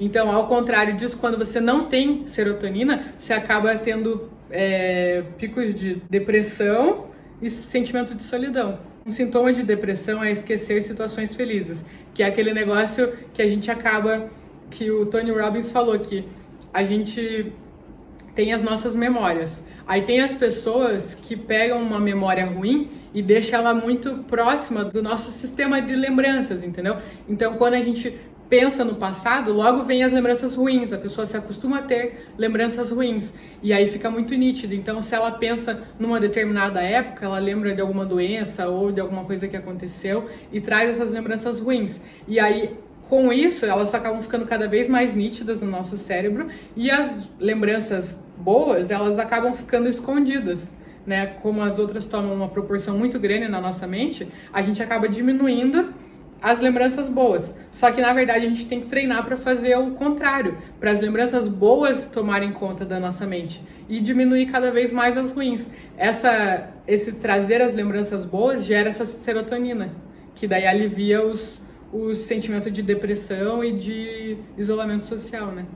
Então, ao contrário disso, quando você não tem serotonina, você acaba tendo é, picos de depressão e sentimento de solidão. Um sintoma de depressão é esquecer situações felizes, que é aquele negócio que a gente acaba, que o Tony Robbins falou que a gente tem as nossas memórias. Aí tem as pessoas que pegam uma memória ruim e deixam ela muito próxima do nosso sistema de lembranças, entendeu? Então quando a gente pensa no passado, logo vem as lembranças ruins, a pessoa se acostuma a ter lembranças ruins e aí fica muito nítido. Então, se ela pensa numa determinada época, ela lembra de alguma doença ou de alguma coisa que aconteceu e traz essas lembranças ruins. E aí com isso, elas acabam ficando cada vez mais nítidas no nosso cérebro e as lembranças boas, elas acabam ficando escondidas. Né, como as outras tomam uma proporção muito grande na nossa mente, a gente acaba diminuindo as lembranças boas. Só que na verdade a gente tem que treinar para fazer o contrário, para as lembranças boas tomarem conta da nossa mente e diminuir cada vez mais as ruins. Essa esse trazer as lembranças boas gera essa serotonina, que daí alivia os os sentimentos de depressão e de isolamento social, né?